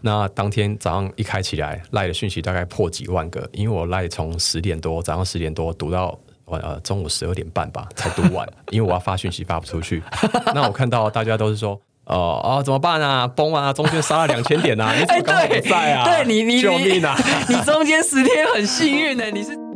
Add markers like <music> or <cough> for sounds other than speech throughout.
那当天早上一开起来，赖的讯息大概破几万个，因为我赖从十点多早上十点多读到晚呃中午十二点半吧才读完，因为我要发讯息发不出去。<laughs> 那我看到大家都是说。哦哦，怎么办啊？崩啊！中间杀了两千点啊！你怎么刚好不在啊？对你，你救命啊！你中间十天很幸运呢，你是。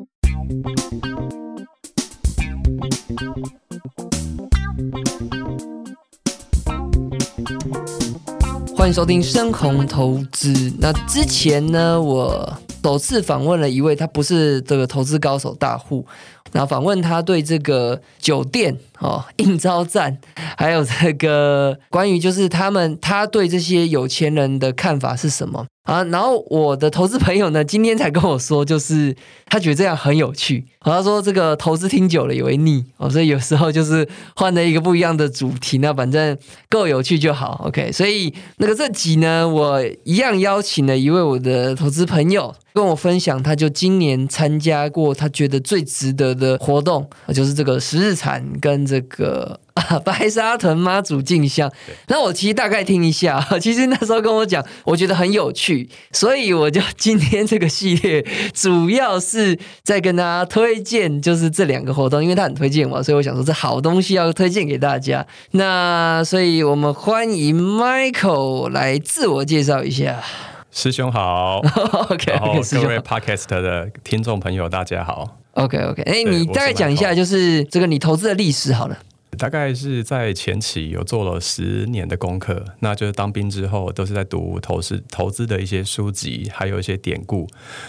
欢迎收听深红投资。那之前呢，我首次访问了一位，他不是这个投资高手大户。然后访问他对这个酒店哦、应招站，还有这个关于就是他们他对这些有钱人的看法是什么啊？然后我的投资朋友呢，今天才跟我说，就是他觉得这样很有趣。他说这个投资听久了也会腻哦，所以有时候就是换了一个不一样的主题，那反正够有趣就好。OK，所以那个这集呢，我一样邀请了一位我的投资朋友。跟我分享，他就今年参加过他觉得最值得的活动，就是这个十日产跟这个 <laughs> 白沙屯妈祖进香。那我其实大概听一下，其实那时候跟我讲，我觉得很有趣，所以我就今天这个系列主要是在跟大家推荐，就是这两个活动，因为他很推荐我，所以我想说这好东西要推荐给大家。那所以我们欢迎 Michael 来自我介绍一下。师兄好，<laughs> OK，然后各位 Podcast 的听众朋友大家好，OK OK，哎，你大概讲一下，就是这个你投资的历史好了。大概是在前期有做了十年的功课，那就是当兵之后都是在读投资投资的一些书籍，还有一些典故。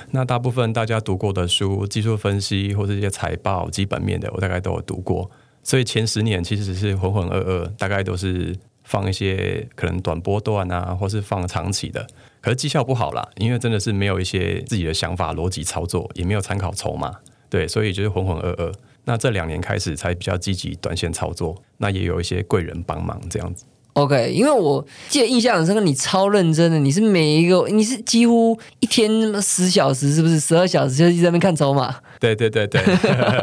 那大部分大家读过的书，技术分析或者一些财报基本面的，我大概都有读过。所以前十年其实是浑浑噩噩，大概都是放一些可能短波段啊，或是放长期的。可是绩效不好啦，因为真的是没有一些自己的想法、逻辑操作，也没有参考筹码，对，所以就是浑浑噩噩。那这两年开始才比较积极短线操作，那也有一些贵人帮忙这样子。OK，因为我记得印象很深刻，你超认真的，你是每一个，你是几乎一天十小时，是不是十二小时就一直在那边看筹码？对对对对，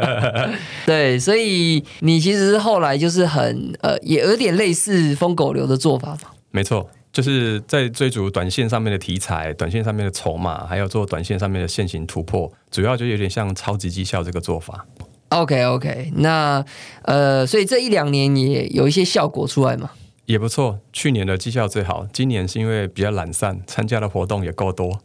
<laughs> 对，所以你其实是后来就是很呃，也有点类似疯狗流的做法嘛。没错。就是在追逐短线上面的题材、短线上面的筹码，还有做短线上面的线型突破，主要就有点像超级绩效这个做法。OK OK，那呃，所以这一两年也有一些效果出来嘛？也不错，去年的绩效最好，今年是因为比较懒散，参加的活动也够多。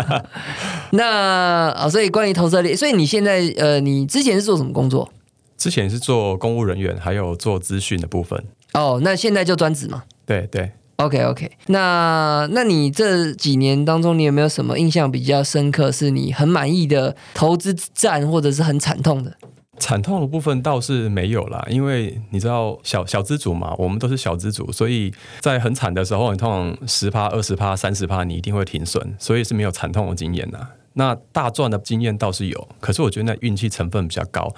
<laughs> 那啊，所以关于投资力，所以你现在呃，你之前是做什么工作？之前是做公务人员，还有做资讯的部分。哦，那现在就专职吗？对对。OK OK，那那你这几年当中，你有没有什么印象比较深刻，是你很满意的投资战，或者是很惨痛的？惨痛的部分倒是没有啦，因为你知道小小资主嘛，我们都是小资主，所以在很惨的时候，你通常十趴、二十趴、三十趴，你一定会停损，所以是没有惨痛的经验呐。那大赚的经验倒是有，可是我觉得那运气成分比较高，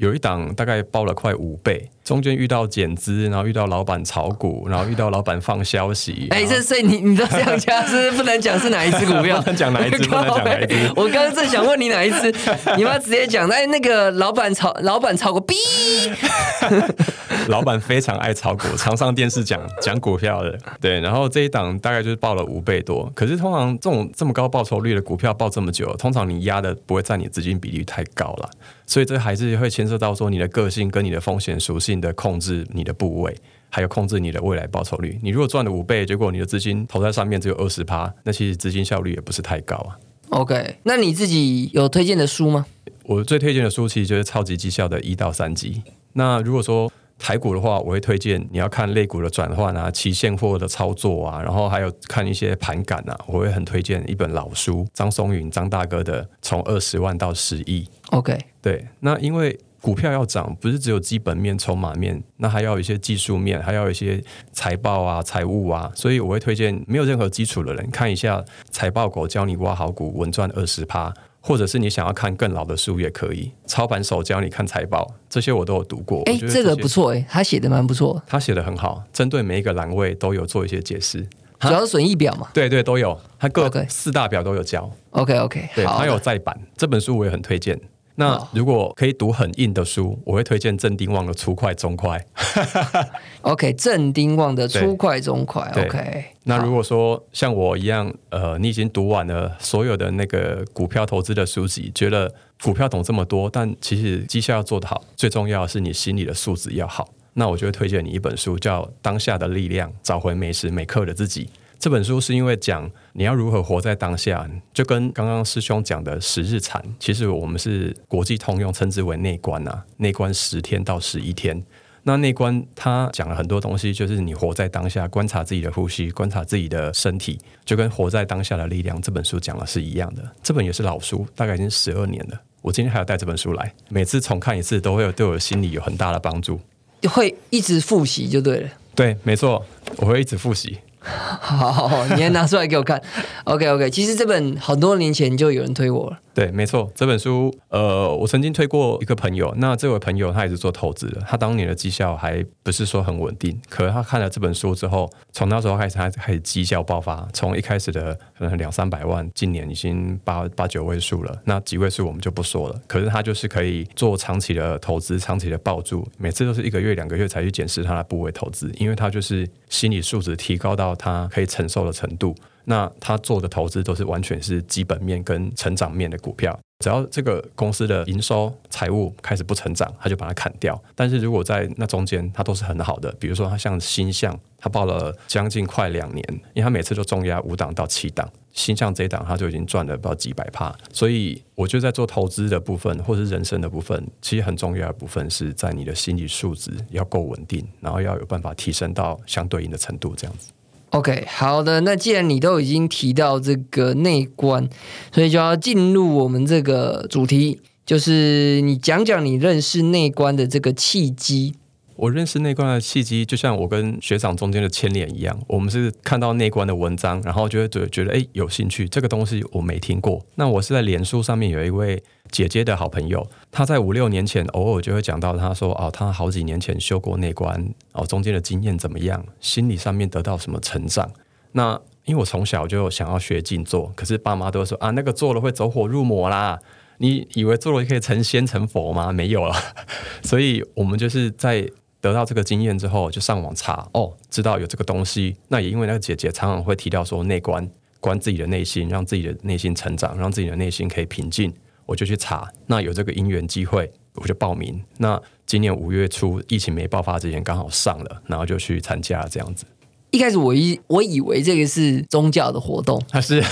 有一档大概报了快五倍。中间遇到减资，然后遇到老板炒股，然后遇到老板放消息。哎，这所以你你都这样讲是不能讲是哪一只股票？<laughs> 不能讲哪一只，不能讲哪一只。<laughs> 我刚刚正想问你哪一只，你妈直接讲。哎，那个老板炒，老板炒股 B。<laughs> 老板非常爱炒股，常上电视讲讲股票的。对，然后这一档大概就是报了五倍多。可是通常这种这么高报酬率的股票报这么久，通常你压的不会占你资金比例太高了。所以这还是会牵涉到说你的个性跟你的风险属性的控制，你的部位，还有控制你的未来报酬率。你如果赚了五倍，结果你的资金投在上面只有二十趴，那其实资金效率也不是太高啊。OK，那你自己有推荐的书吗？我最推荐的书其实就是超级绩效的一到三集。那如果说台股的话，我会推荐你要看类股的转换啊，期现货的操作啊，然后还有看一些盘感啊，我会很推荐一本老书，张松云张大哥的《从二十万到十亿》。OK，对，那因为股票要涨，不是只有基本面、筹码面，那还要有一些技术面，还要有一些财报啊、财务啊，所以我会推荐没有任何基础的人看一下财报狗教你挖好股，稳赚二十趴。或者是你想要看更老的书也可以，操盘手教你看财报，这些我都有读过。哎，这个不错哎，他写的蛮不错。他写的很好，针对每一个栏位都有做一些解释，主要是损益表嘛。对对，都有，他各四大表都有教。OK OK，对，他有再版这本书我也很推荐。那哦如果可以读很硬的书，我会推荐郑丁旺的粗快中快。<laughs> OK，正丁旺的对粗快中快，OK。那如果说像我一样，呃，你已经读完了所有的那个股票投资的书籍，觉得股票懂这么多，但其实绩效要做得好，最重要的是你心理的素质要好。那我就会推荐你一本书，叫《当下的力量：找回每时每刻的自己》。这本书是因为讲你要如何活在当下，就跟刚刚师兄讲的十日禅，其实我们是国际通用，称之为内观啊，内观十天到十一天。那内观他讲了很多东西，就是你活在当下，观察自己的呼吸，观察自己的身体，就跟活在当下的力量这本书讲的是一样的。这本也是老书，大概已经十二年了。我今天还要带这本书来，每次重看一次，都会有对我的心理有很大的帮助。会一直复习就对了。对，没错，我会一直复习。好好好，你还拿出来给我看。OK OK，其实这本很多年前就有人推我了。对，没错，这本书，呃，我曾经推过一个朋友，那这位朋友他也是做投资的，他当年的绩效还不是说很稳定，可是他看了这本书之后，从那时候开始，他开始绩效爆发，从一开始的可能两三百万，今年已经八八九位数了，那几位数我们就不说了，可是他就是可以做长期的投资，长期的抱住，每次都是一个月、两个月才去检视他的部位投资，因为他就是心理素质提高到他可以承受的程度。那他做的投资都是完全是基本面跟成长面的股票，只要这个公司的营收、财务开始不成长，他就把它砍掉。但是如果在那中间，它都是很好的，比如说他像新象，他报了将近快两年，因为他每次都重压五档到七档，新象这一档他就已经赚了不知道几百趴。所以我觉得在做投资的部分，或是人生的部分，其实很重要的部分是在你的心理素质要够稳定，然后要有办法提升到相对应的程度，这样子。OK，好的，那既然你都已经提到这个内观，所以就要进入我们这个主题，就是你讲讲你认识内观的这个契机。我认识内观的契机，就像我跟学长中间的牵连一样，我们是看到内观的文章，然后就会觉得觉得哎有兴趣，这个东西我没听过。那我是在脸书上面有一位姐姐的好朋友，她在五六年前偶尔就会讲到，她说哦，她好几年前修过内观，哦中间的经验怎么样，心理上面得到什么成长。那因为我从小就想要学静坐，可是爸妈都说啊，那个做了会走火入魔啦。你以为做了可以成仙成佛吗？没有了。<laughs> 所以我们就是在得到这个经验之后，就上网查哦，知道有这个东西。那也因为那个姐姐常常会提到说内观，观自己的内心，让自己的内心成长，让自己的内心可以平静。我就去查，那有这个因缘机会，我就报名。那今年五月初疫情没爆发之前，刚好上了，然后就去参加这样子。一开始我以我以为这个是宗教的活动，它是 <laughs>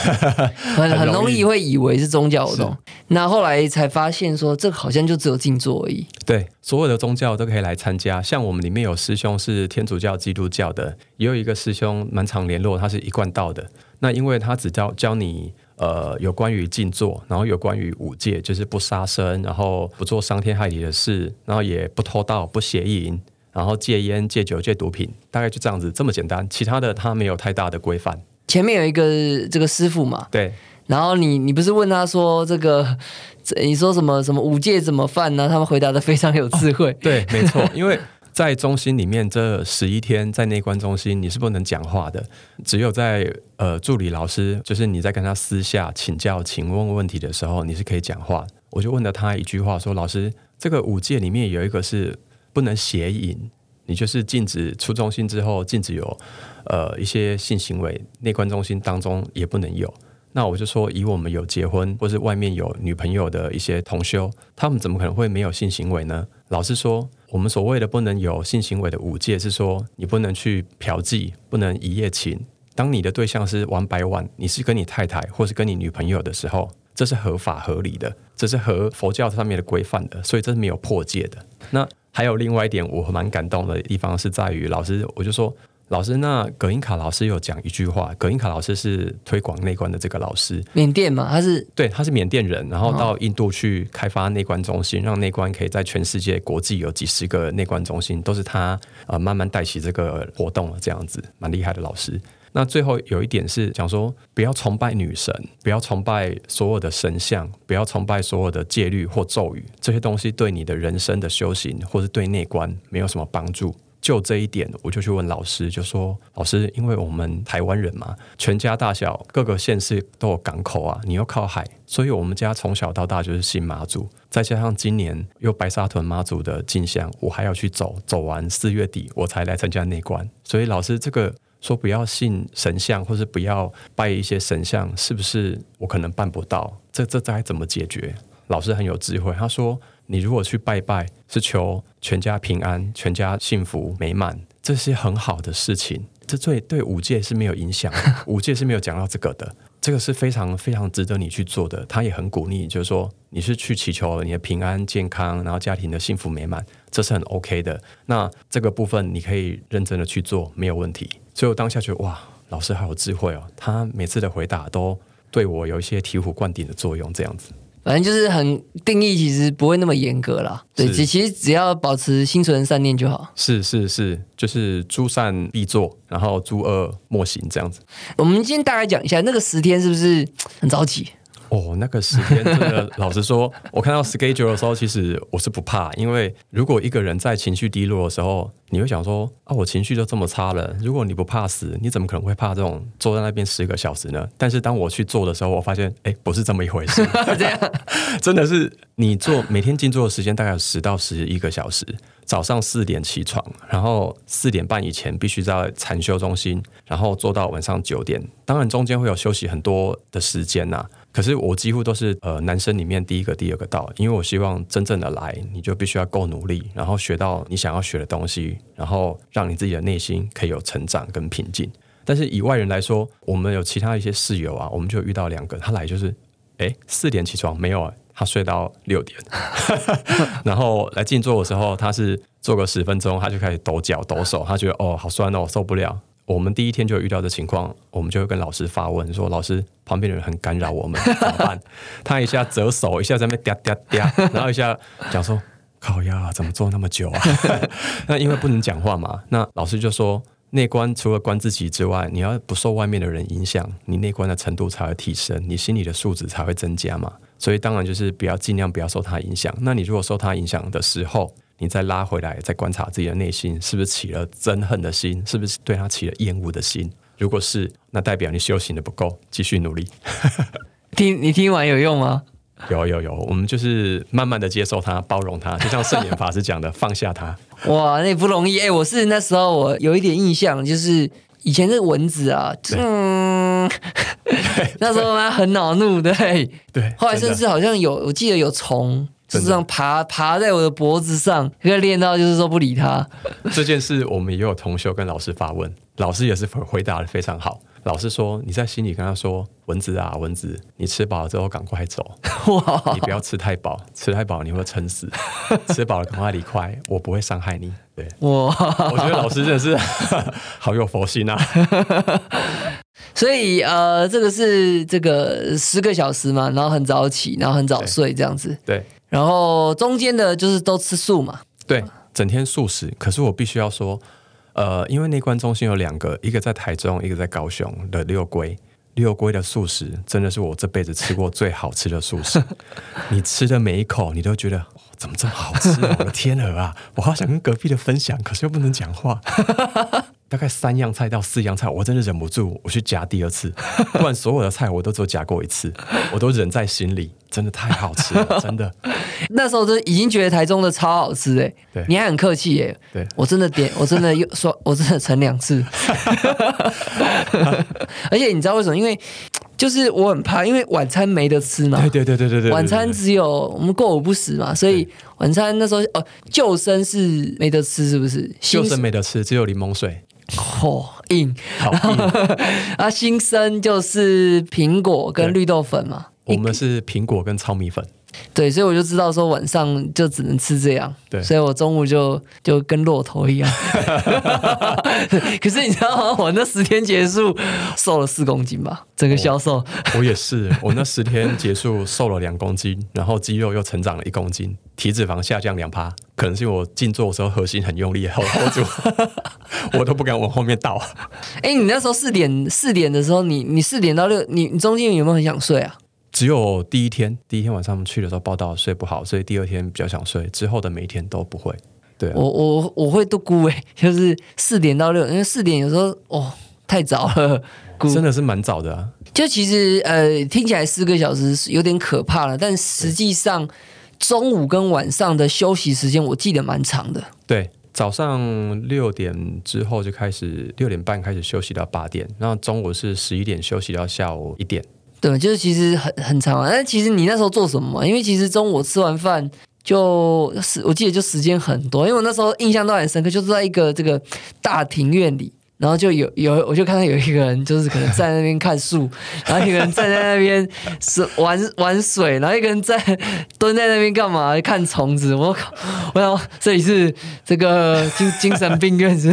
很很很容易容易会以为是宗教活动，那后来才发现说这个好像就只有静坐而已。对，所有的宗教都可以来参加。像我们里面有师兄是天主教、基督教的，也有一个师兄蛮常联络，他是一贯道的。那因为他只教教你呃有关于静坐，然后有关于五戒，就是不杀生，然后不做伤天害理的事，然后也不偷盗、不邪淫，然后戒烟、戒酒、戒毒品，大概就这样子，这么简单。其他的他没有太大的规范。前面有一个这个师傅嘛，对，然后你你不是问他说这个，这 <laughs> 你说什么什么五戒怎么犯呢？他们回答的非常有智慧。对，没错，因为在中心里面这十一天，在内观中心你是不能讲话的，只有在呃助理老师，就是你在跟他私下请教、请问问题的时候，你是可以讲话。我就问了他一句话说：“老师，这个五戒里面有一个是不能邪淫，你就是禁止出中心之后禁止有呃一些性行为，内观中心当中也不能有。”那我就说，以我们有结婚或是外面有女朋友的一些同修，他们怎么可能会没有性行为呢？老实说，我们所谓的不能有性行为的五戒是说，你不能去嫖妓，不能一夜情。当你的对象是玩百万，你是跟你太太或是跟你女朋友的时候，这是合法合理的，这是合佛教上面的规范的，所以这是没有破戒的。那还有另外一点，我蛮感动的地方是在于，老师我就说。老师，那葛英卡老师有讲一句话，葛英卡老师是推广内观的这个老师，缅甸嘛，他是对，他是缅甸人，然后到印度去开发内观中心，让内观可以在全世界国际有几十个内观中心，都是他呃慢慢带起这个活动了，这样子蛮厉害的老师。那最后有一点是讲说，不要崇拜女神，不要崇拜所有的神像，不要崇拜所有的戒律或咒语，这些东西对你的人生的修行或是对内观没有什么帮助。就这一点，我就去问老师，就说老师，因为我们台湾人嘛，全家大小各个县市都有港口啊，你又靠海，所以我们家从小到大就是信妈祖，再加上今年又白沙屯妈祖的进香，我还要去走，走完四月底我才来参加内观，所以老师这个说不要信神像，或是不要拜一些神像，是不是我可能办不到？这这该怎么解决？老师很有智慧，他说。你如果去拜拜，是求全家平安、全家幸福美满，这是很好的事情。这对对五戒是没有影响，<laughs> 五戒是没有讲到这个的。这个是非常非常值得你去做的。他也很鼓励，就是说你是去祈求你的平安健康，然后家庭的幸福美满，这是很 OK 的。那这个部分你可以认真的去做，没有问题。所以我当下觉得哇，老师好有智慧哦，他每次的回答都对我有一些醍醐灌顶的作用，这样子。反正就是很定义，其实不会那么严格啦。对，其其实只要保持心存善念就好。是是是，就是诸善必做，然后诸恶莫行这样子。我们今天大概讲一下，那个十天是不是很着急？哦，那个十天真的，老实说，<laughs> 我看到 schedule 的时候，其实我是不怕，因为如果一个人在情绪低落的时候，你会想说啊，我情绪就这么差了。如果你不怕死，你怎么可能会怕这种坐在那边十个小时呢？但是当我去做的时候，我发现，哎，不是这么一回事。<laughs> <laughs> 这样，真的是你做每天静坐的时间大概有十到十一个小时，早上四点起床，然后四点半以前必须在禅修中心，然后做到晚上九点。当然中间会有休息很多的时间呐。可是我几乎都是呃男生里面第一个第二个到，因为我希望真正的来，你就必须要够努力，然后学到你想要学的东西，然后让你自己的内心可以有成长跟平静。但是以外人来说，我们有其他一些室友啊，我们就遇到两个，他来就是哎四点起床没有，他睡到六点，<laughs> 然后来静坐的时候，他是坐个十分钟，他就开始抖脚抖手，他觉得哦好酸哦受不了。我们第一天就遇到这情况，我们就会跟老师发问说：“老师，旁边的人很干扰我们，<laughs> 怎么办？”他一下折手，一下在那嗲嗲嗲，<laughs> 然后一下讲说：“靠呀，怎么做那么久啊？” <laughs> 那因为不能讲话嘛，那老师就说：“内观除了观自己之外，你要不受外面的人影响，你内观的程度才会提升，你心里的素质才会增加嘛。所以当然就是不要尽量不要受他影响。那你如果受他影响的时候，你再拉回来，再观察自己的内心，是不是起了憎恨的心？是不是对他起了厌恶的心？如果是，那代表你修行的不够，继续努力。<laughs> 听你听完有用吗？有有有，我们就是慢慢的接受他，包容他，就像圣严法师讲的，放下他。<laughs> 哇，那不容易哎！我是那时候我有一点印象，就是以前是蚊子啊，嗯，<laughs> 那时候他很恼怒，对对。后来甚至好像有，我记得有虫。就这样爬爬在我的脖子上，可以练到就是说不理他。<laughs> 这件事我们也有同修跟老师发问，老师也是回答的非常好。老师说你在心里跟他说：“蚊子啊，蚊子，你吃饱了之后赶快走，<laughs> 哇！你不要吃太饱，吃太饱你会撑死。<laughs> 吃饱了赶快离开，我不会伤害你。”对，哇！我觉得老师真的是好有佛心啊。所以呃，这个是这个十个小时嘛，然后很早起，然后很早睡这样子。对。然后中间的就是都吃素嘛，对，整天素食。可是我必须要说，呃，因为内观中心有两个，一个在台中，一个在高雄的六龟，六龟的素食真的是我这辈子吃过最好吃的素食。<laughs> 你吃的每一口，你都觉得怎么这么好吃？<laughs> 我的天鹅啊！我好想跟隔壁的分享，可是又不能讲话。<laughs> 大概三样菜到四样菜，我真的忍不住，我去夹第二次。不然所有的菜我都只有夹过一次，我都忍在心里，真的太好吃了，<laughs> 真的。那时候就已经觉得台中的超好吃哎，对，你还很客气哎，对我真的点，我真的又 <laughs> 说，我真的盛两次。<laughs> 而且你知道为什么？因为就是我很怕，因为晚餐没得吃嘛。对对对对对对，晚餐只有我们过午不食嘛，所以晚餐那时候哦，救生是没得吃，是不是？救生没得吃，只有柠檬水。嚯，硬好硬 <laughs> 啊！新生就是苹果跟绿豆粉嘛，我们是苹果跟糙米粉。对，所以我就知道说晚上就只能吃这样。对，所以我中午就就跟骆驼一样。<laughs> 可是你知道吗？我那十天结束瘦了四公斤吧，整个销售。我也是，我那十天结束瘦了两公斤，然后肌肉又成长了一公斤，体脂肪下降两趴。可能是我静坐的时候核心很用力，hold 住，<laughs> 我都不敢往后面倒。哎，你那时候四点四点的时候，你你四点到六，你你中间有没有很想睡啊？只有第一天，第一天晚上去的时候报道睡不好，所以第二天比较想睡。之后的每一天都不会。对啊我我我会都估诶，就是四点到六，因为四点有时候哦太早了，真的是蛮早的啊。就其实呃听起来四个小时是有点可怕了，但实际上中午跟晚上的休息时间我记得蛮长的。对，早上六点之后就开始，六点半开始休息到八点，然后中午是十一点休息到下午一点。对，就是其实很很长啊。但其实你那时候做什么嘛？因为其实中午吃完饭就是我记得就时间很多，因为我那时候印象都很深刻，就是在一个这个大庭院里。然后就有有，我就看到有一个人，就是可能站在那边看树，<laughs> 然后一个人站在那边是玩玩水，然后一个人在蹲在那边干嘛？看虫子。我靠！我想这里是这个精精神病院是，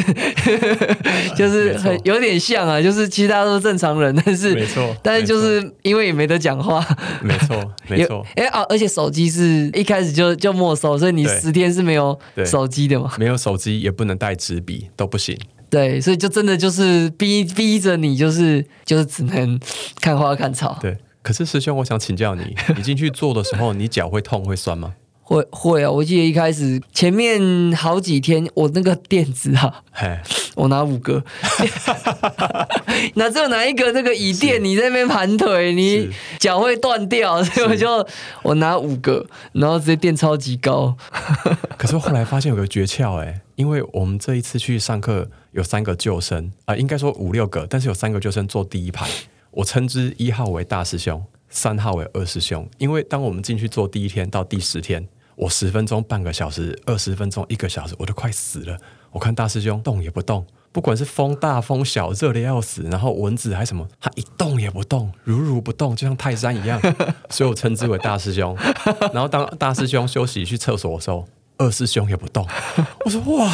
<laughs> 就是很有点像啊，就是其实大家都是正常人，但是没错但是就是因为也没得讲话，没错，<laughs> 没错，哎啊，而且手机是一开始就就没收，所以你十天是没有手机的嘛？没有手机也不能带纸笔，都不行。对，所以就真的就是逼逼着你，就是就是只能 <laughs> 看花看草。对，可是师兄，我想请教你，你进去做的时候，你脚会痛会酸吗？<laughs> 会会啊，我记得一开始前面好几天，我那个垫子啊，嘿，我拿五个，<laughs> 那只有拿一个那个椅垫，你在那边盘腿，你是脚会断掉，所以我就我拿五个，然后直接垫超级高。可是后来发现有个诀窍，哎，因为我们这一次去上课有三个救生啊、应该说五六个，但是有三个救生坐第一排，我称之一号为大师兄，三号为二师兄。因为当我们进去做第一天到第十天，我十分钟、半个小时、二十分钟、一个小时，我都快死了。我看大师兄动也不动，不管是风大风小，热的要死，然后蚊子还什么，他一动也不动，如如不动，就像泰山一样，所以我称之为大师兄。然后当大师兄休息去厕所的时候，二师兄也不动。我说哇，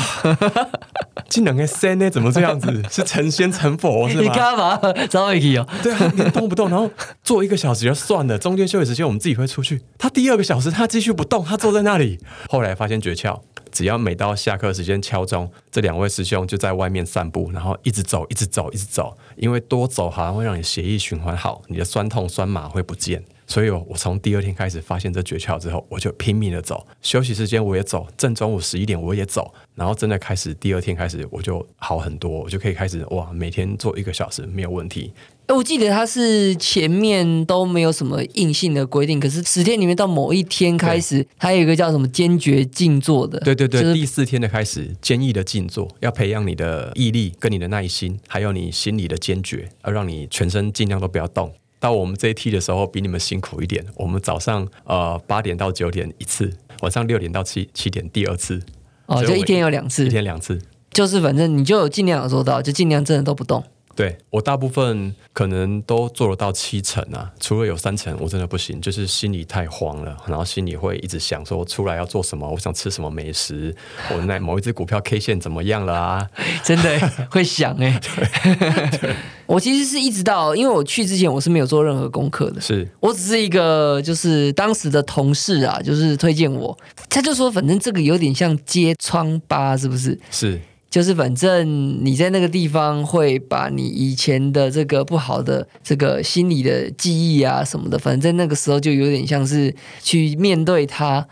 这两个仙呢怎么这样子？<laughs> 是成仙成佛是你吗？干嘛找回去哦？对啊，你动不动，然后坐一个小时就算了，中间休息时间我们自己会出去。他第二个小时他继续不动，他坐在那里。后来发现诀窍，只要每到下课时间敲钟，这两位师兄就在外面散步，然后一直走，一直走，一直走，因为多走好像会让你血液循环好，你的酸痛酸麻会不见。所以我我从第二天开始发现这诀窍之后，我就拼命的走，休息时间我也走，正中午十一点我也走，然后真的开始第二天开始我就好很多，我就可以开始哇，每天做一个小时没有问题。哎我记得他是前面都没有什么硬性的规定，可是十天里面到某一天开始，还有一个叫什么坚决静坐的。对对对，就是第四天的开始，坚毅的静坐，要培养你的毅力跟你的耐心，还有你心里的坚决，要让你全身尽量都不要动。到我们这一批的时候，比你们辛苦一点。我们早上呃八点到九点一次，晚上六点到七七点第二次，哦，就一天有两次一，天两次。就是反正你就有尽量有做到，就尽量真的都不动。对。我大部分可能都做得到七成啊，除了有三成我真的不行，就是心里太慌了，然后心里会一直想说出来要做什么，我想吃什么美食，我那某一只股票 K 线怎么样了啊？<laughs> 真的会想 <laughs> 哎、我其实是一直到，因为我去之前我是没有做任何功课的，是。我只是一个就是当时的同事啊，就是推荐我，他就说反正这个有点像揭疮疤，是不是？是，就是反正你在那个地方会把你以前的这个不好的这个心理的记忆啊什么的，反正在那个时候就有点像是去面对它。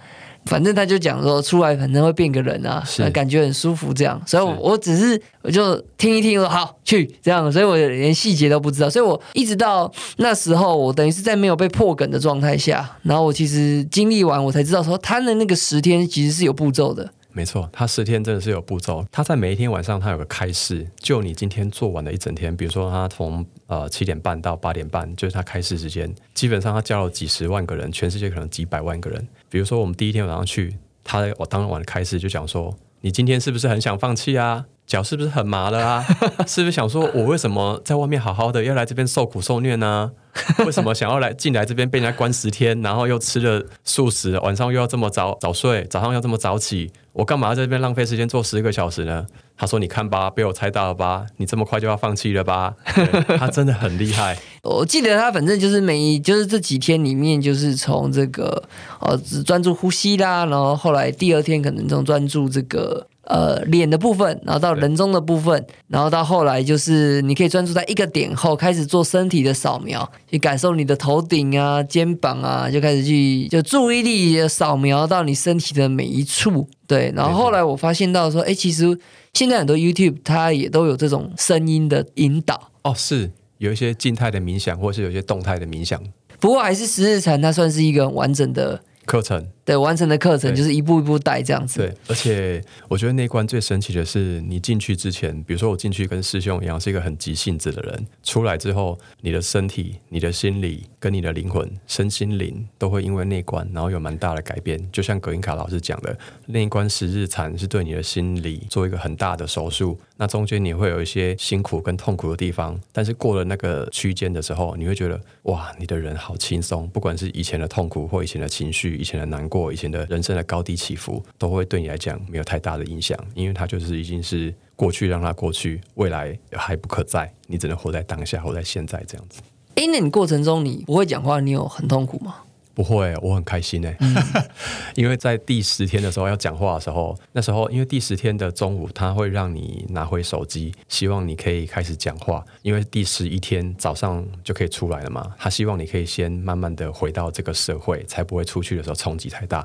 反正他就讲说出来，反正会变个人啊，感觉很舒服这样。所以我，我只是我就听一听，我说好去这样，所以我连细节都不知道。所以我一直到那时候，我等于是在没有被破梗的状态下，然后我其实经历完，我才知道说他的那个十天其实是有步骤的。没错，他十天真的是有步骤。他在每一天晚上，他有个开示，就你今天做完的一整天，比如说他从呃七点半到八点半，就是他开示时间。基本上他教了几十万个人，全世界可能几百万个人。比如说我们第一天晚上去，他我当晚开示就讲说，你今天是不是很想放弃啊？脚是不是很麻了啊？是不是想说我为什么在外面好好的，要来这边受苦受虐呢？<laughs> 为什么想要来进来这边被人家关十天，然后又吃了素食，晚上又要这么早早睡，早上要这么早起？我干嘛在这边浪费时间做十个小时呢？他说：“你看吧，被我猜到了吧？你这么快就要放弃了吧？” <laughs> 他真的很厉害，我记得他反正就是每就是这几天里面，就是从这个呃只专注呼吸啦，然后后来第二天可能从专注这个呃脸的部分，然后到人中的部分，然后到后来就是你可以专注在一个点后开始做身体的扫描，去感受你的头顶啊、肩膀啊，就开始去就注意力扫描到你身体的每一处。对，然后后来我发现到说，哎，其实现在很多 YouTube 它也都有这种声音的引导。哦，是有一些静态的冥想，或是有一些动态的冥想不过还是十日禅，它算是一个完整的课程。对完成的课程，就是一步一步带这样子。对，而且我觉得那一关最神奇的是，你进去之前，比如说我进去跟师兄一样，是一个很急性子的人，出来之后，你的身体、你的心理跟你的灵魂、身心灵都会因为那关，然后有蛮大的改变。就像葛英卡老师讲的，那一关十日禅是对你的心理做一个很大的手术，那中间你会有一些辛苦跟痛苦的地方，但是过了那个区间的时候，你会觉得哇，你的人好轻松，不管是以前的痛苦或以前的情绪、以前的难过、我以前的人生的高低起伏，都会对你来讲没有太大的影响，因为它就是已经是过去，让它过去，未来还不可在，你只能活在当下，活在现在这样子。哎，那你过程中你不会讲话，你有很痛苦吗？不会，我很开心哎、<laughs> 因为在第十天的时候要讲话的时候，那时候因为第十天的中午，他会让你拿回手机，希望你可以开始讲话，因为第十一天早上就可以出来了嘛，他希望你可以先慢慢的回到这个社会，才不会出去的时候冲击太大。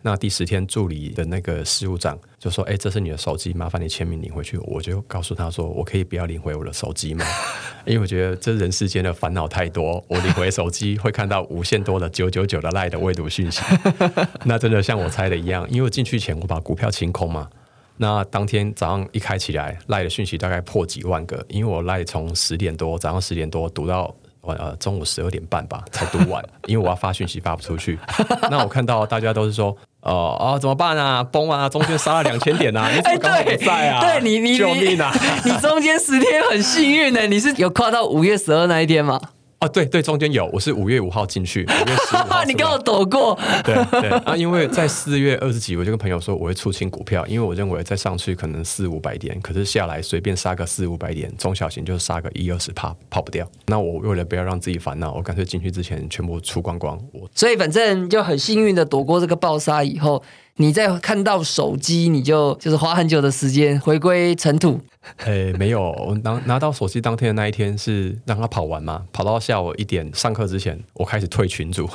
那第十天助理的那个事务长就说：“哎，这是你的手机，麻烦你签名领回去。”我就告诉他说：“我可以不要领回我的手机吗？<laughs> 因为我觉得这人世间的烦恼太多，我领回手机会看到无限多的九九九的赖的未读讯息。<laughs> 那真的像我猜的一样，因为我进去前我把股票清空嘛。那当天早上一开起来，赖的讯息大概破几万个，因为我赖从十点多早上十点多读到晚呃中午十二点半吧才读完，<laughs> 因为我要发讯息发不出去。那我看到大家都是说。哦哦，怎么办啊？崩啊！中间杀了两千点啊！<laughs> 你怎么刚好不在啊？对你你救命啊！<laughs> 你中间十天很幸运呢，你是有跨到五月十二那一天吗？哦，对对，中间有，我是五月五号进去，五月十五号 <laughs> 你跟我躲过，<laughs> 对对啊，因为在四月二十几，我就跟朋友说我会出清股票，因为我认为再上去可能四五百点，可是下来随便杀个四五百点，中小型就杀个一二十趴，跑不掉。那我为了不要让自己烦恼，我干脆进去之前全部出光光。我所以反正就很幸运的躲过这个暴杀以后，你在看到手机，你就就是花很久的时间回归尘土。诶没有，我拿拿到手机当天的那一天是让他跑完嘛，跑到下午一点上课之前，我开始退群组。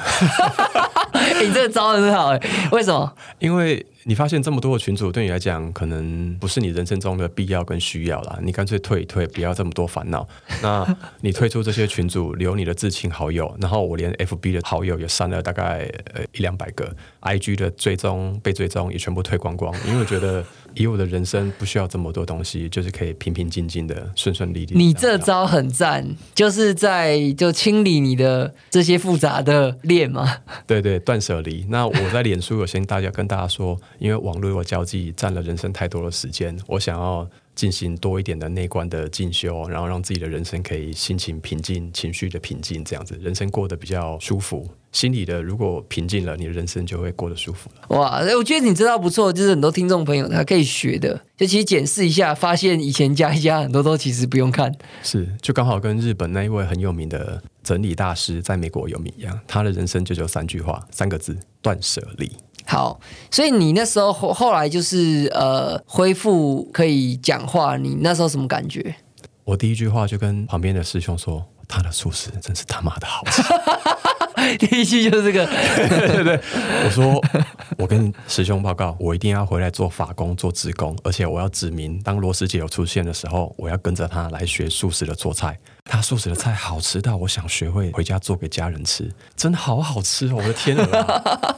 欸 <laughs> 你这个招很好哎，为什么？因为你发现这么多的群组对你来讲，可能不是你人生中的必要跟需要啦，你干脆退一退，不要这么多烦恼。那 <laughs> 你退出这些群组，留你的至亲好友，然后我连 FB 的好友也删了大概呃一两百个，IG 的追踪被追踪也全部退光光，因为我觉得以我的人生不需要这么多东西，就是可以平平静静的、顺顺利利。你这招很赞，就是在就清理你的这些复杂的链嘛。对对，断舍离。那我在脸书有先大家跟大家说，因为网络的交际占了人生太多的时间，我想要进行多一点的内观的进修，然后让自己的人生可以心情平静、情绪的平静，这样子人生过得比较舒服。心里的如果平静了，你的人生就会过得舒服了。哇，我觉得你这道不错，就是很多听众朋友他可以学的，就其实检视一下，发现以前加一加很多都其实不用看。是，就刚好跟日本那一位很有名的整理大师在美国有名一样，他的人生就只有三句话，三个字：断舍离。好，所以你那时候后后来就是呃恢复可以讲话，你那时候什么感觉？我第一句话就跟旁边的师兄说：“他的素食真是他妈的好吃。<laughs> ”第一句就是这个对对，我说，我跟师兄报告，我一定要回来做法工、做职工，而且我要指明，当罗师姐有出现的时候，我要跟着她来学素食的做菜。她素食的菜好吃到我想学会回家做给家人吃，真的好好吃哦！我的天啊！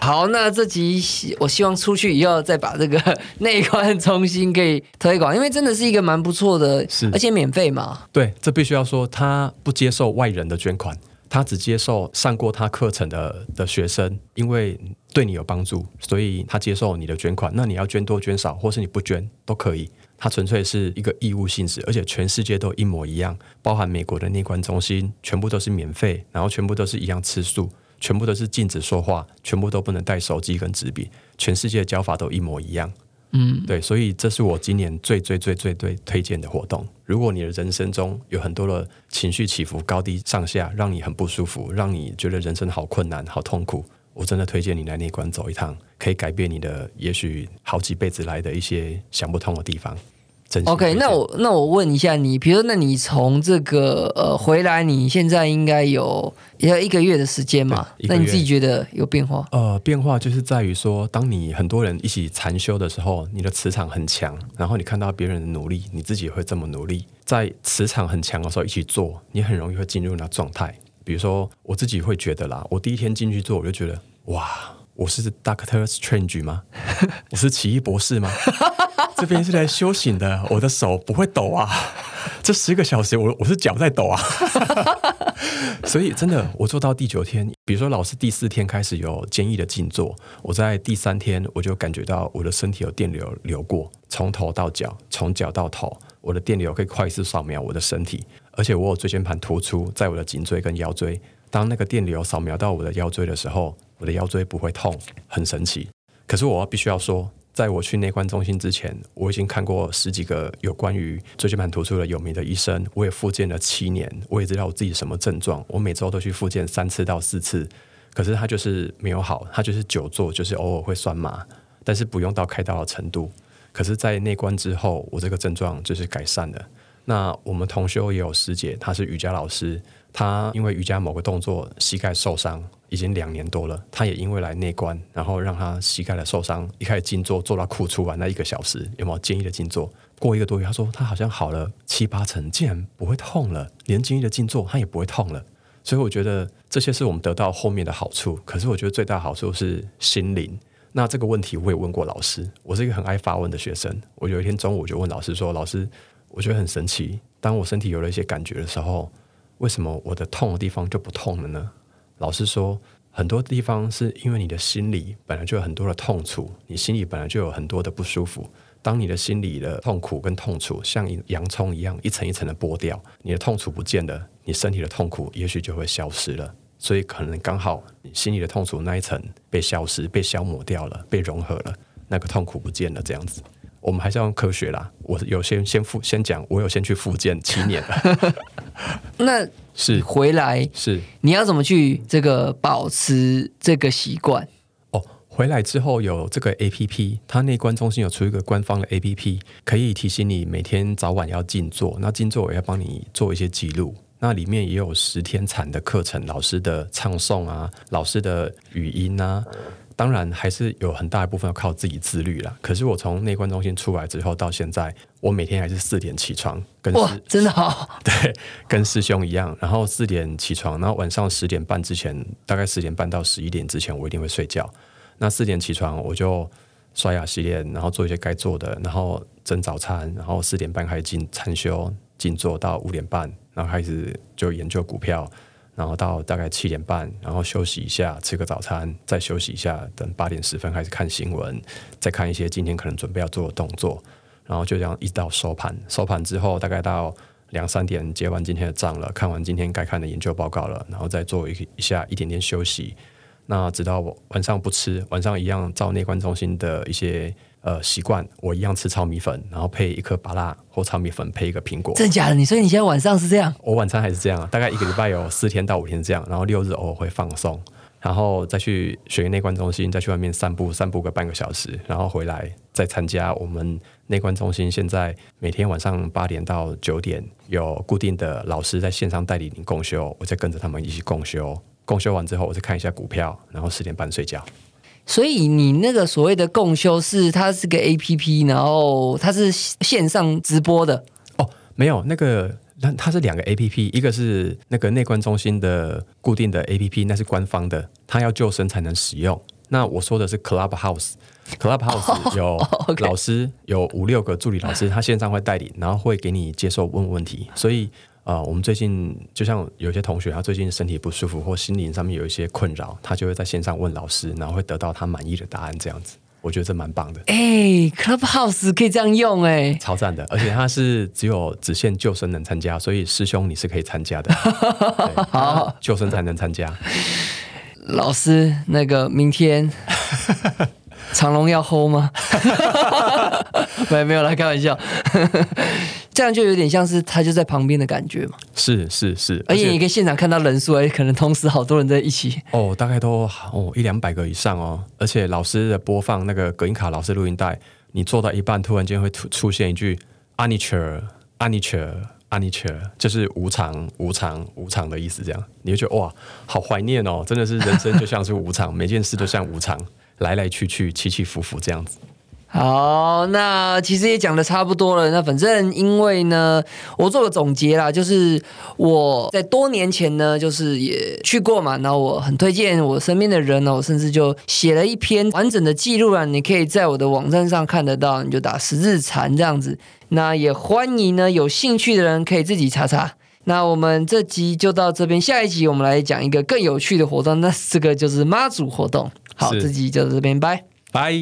好，那这集希我希望出去以后再把这个内观中心给推广，因为真的是一个蛮不错的，是而且免费嘛。对，这必须要说，他不接受外人的捐款，他只接受上过他课程的的学生，因为对你有帮助，所以他接受你的捐款。那你要捐多捐少，或是你不捐都可以。它纯粹是一个义务性质，而且全世界都一模一样，包含美国的内观中心，全部都是免费，然后全部都是一样吃素，全部都是禁止说话，全部都不能带手机跟纸笔，全世界的教法都一模一样。嗯，对，所以这是我今年最最最最最推荐的活动。如果你的人生中有很多的情绪起伏、高低上下，让你很不舒服，让你觉得人生好困难、好痛苦，我真的推荐你来内观走一趟，可以改变你的也许好几辈子来的一些想不通的地方。真心 OK，那我那我问一下你，比如说，那你从这个呃回来，你现在应该有也要一个月的时间嘛？那你自己觉得有变化？呃，变化就是在于说，当你很多人一起禅修的时候，你的磁场很强，然后你看到别人的努力，你自己也会这么努力。在磁场很强的时候一起做，你很容易会进入那状态。比如说，我自己会觉得啦，我第一天进去做，我就觉得哇，我是 Doctor Strange 吗？<laughs> 我是奇异博士吗？这边是来修行的，我的手不会抖啊。<laughs> 这十个小时我我是脚在抖啊。<laughs> 所以真的，我做到第九天，比如说老师第四天开始有坚毅的静坐，我在第三天我就感觉到我的身体有电流流过，从头到脚，从脚到头，我的电流可以快速扫描我的身体，而且我有椎间盘突出在我的颈椎跟腰椎，当那个电流扫描到我的腰椎的时候，我的腰椎不会痛，很神奇。可是我必须要说，在我去内观中心之前，我已经看过十几个有关于椎间盘突出的有名的医生，我也复健了七年，我也知道我自己什么症状，我每周都去复健三次到四次，可是他就是没有好，他就是久坐，就是偶尔会酸麻，但是不用到开刀的程度。可是，在内观之后，我这个症状就是改善了。那我们同修也有师姐，她是瑜伽老师，他因为瑜伽某个动作膝盖受伤，已经两年多了。他也因为来内观，然后让他膝盖的受伤，一开始静坐做到哭出完那一个小时，有没有坚毅的静坐？过一个多月，他说他好像好了七八成，竟然不会痛了，连建议的静坐他也不会痛了。所以我觉得这些是我们得到后面的好处。可是我觉得最大好处是心灵。那这个问题我也问过老师，我是一个很爱发问的学生。我有一天中午就问老师说：“老师，我觉得很神奇，当我身体有了一些感觉的时候，为什么我的痛的地方就不痛了呢？”老师说，很多地方是因为你的心里本来就有很多的痛楚，你心里本来就有很多的不舒服。当你的心里的痛苦跟痛楚像洋葱一样一层一层的剥掉，你的痛楚不见了，你身体的痛苦也许就会消失了。所以可能刚好你心里的痛楚那一层被消失、被消磨掉了、被融合了，那个痛苦不见了，这样子。我们还是要用科学啦。我有先先复先讲，我有先去复健七年了，<laughs> 那是回来是你要怎么去这个保持这个习惯？哦。回来之后有这个 A P P，它内观中心有出一个官方的 A P P，可以提醒你每天早晚要静坐。那静坐我要帮你做一些记录。那里面也有十天禅的课程，老师的唱诵啊，老师的语音啊，当然还是有很大一部分要靠自己自律啦。可是我从内观中心出来之后到现在，我每天还是四点起床，跟哇，真的好，<laughs> 对，跟师兄一样，然后四点起床，然后晚上十点半之前，大概十点半到十一点之前，我一定会睡觉。那四点起床，我就刷牙洗脸，然后做一些该做的，然后蒸早餐，然后四点半开始进禅修，静坐到五点半，然后开始就研究股票，然后到大概七点半，然后休息一下，吃个早餐，再休息一下，等八点十分开始看新闻，再看一些今天可能准备要做的动作，然后就这样一直到收盘。收盘之后，大概到两三点结完今天的账了，看完今天该看的研究报告了，然后再做一一下一点点休息。那直到晚上不吃，晚上一样照内观中心的一些呃习惯，我一样吃糙米粉，然后配一颗巴辣或糙米粉配一个苹果。真的假的？你所以你现在晚上是这样？我晚餐还是这样，大概一个礼拜有四天到五天这样，然后六日偶尔会放松，然后再去学院内观中心，再去外面散步，散步个半个小时，然后回来再参加我们内观中心。现在每天晚上八点到九点有固定的老师在线上带领你共修，我再跟着他们一起共修。共修完之后，我再看一下股票，然后十点半睡觉。所以你那个所谓的共修是它是个 A P P，然后它是线上直播的。哦，没有那个，它它是两个 A P P，一个是那个内观中心的固定的 A P P，那是官方的，它要救生才能使用。那我说的是 Clubhouse，Clubhouse <laughs> 有 OK 老师，有五六个助理老师，他线上会带领，然后会给你接受问问题。所以呃，我们最近就像有些同学，他最近身体不舒服或心灵上面有一些困扰，他就会在线上问老师，然后会得到他满意的答案，这样子，我觉得这蛮棒的。<laughs> 哎，Clubhouse 可以这样用哎。超赞的，而且它是只有只限救生能参加，所以师兄你是可以参加的，<laughs> 对好，救生才能参加。<laughs> 老师，那个明天长隆要 hold 吗？<laughs> 没没有啦，开玩笑。<laughs> 这样就有点像是他就在旁边的感觉嘛。是是是，而且你可以现场看到人数，哎，可能同时好多人在一起。哦，大概都哦一两百个以上哦。而且老师的播放那个隔音卡，老师录音带，你做到一半，突然间会出出现一句 “anicher anicher anicher”，就是无常无常无常的意思。这样你就觉得哇，好怀念哦，真的是人生就像是无常，<laughs> 每件事都像无常，来来去去，起起伏伏这样子。好，那其实也讲的差不多了。那反正因为呢，我做个总结啦，就是我在多年前呢，就是也去过嘛。然后我很推荐我身边的人呢，我甚至就写了一篇完整的记录啊，你可以在我的网站上看得到，你就打十日禅这样子。那也欢迎呢有兴趣的人可以自己查查。那我们这集就到这边，下一集我们来讲一个更有趣的活动，那这个就是妈祖活动。好，这集就到这边，拜拜。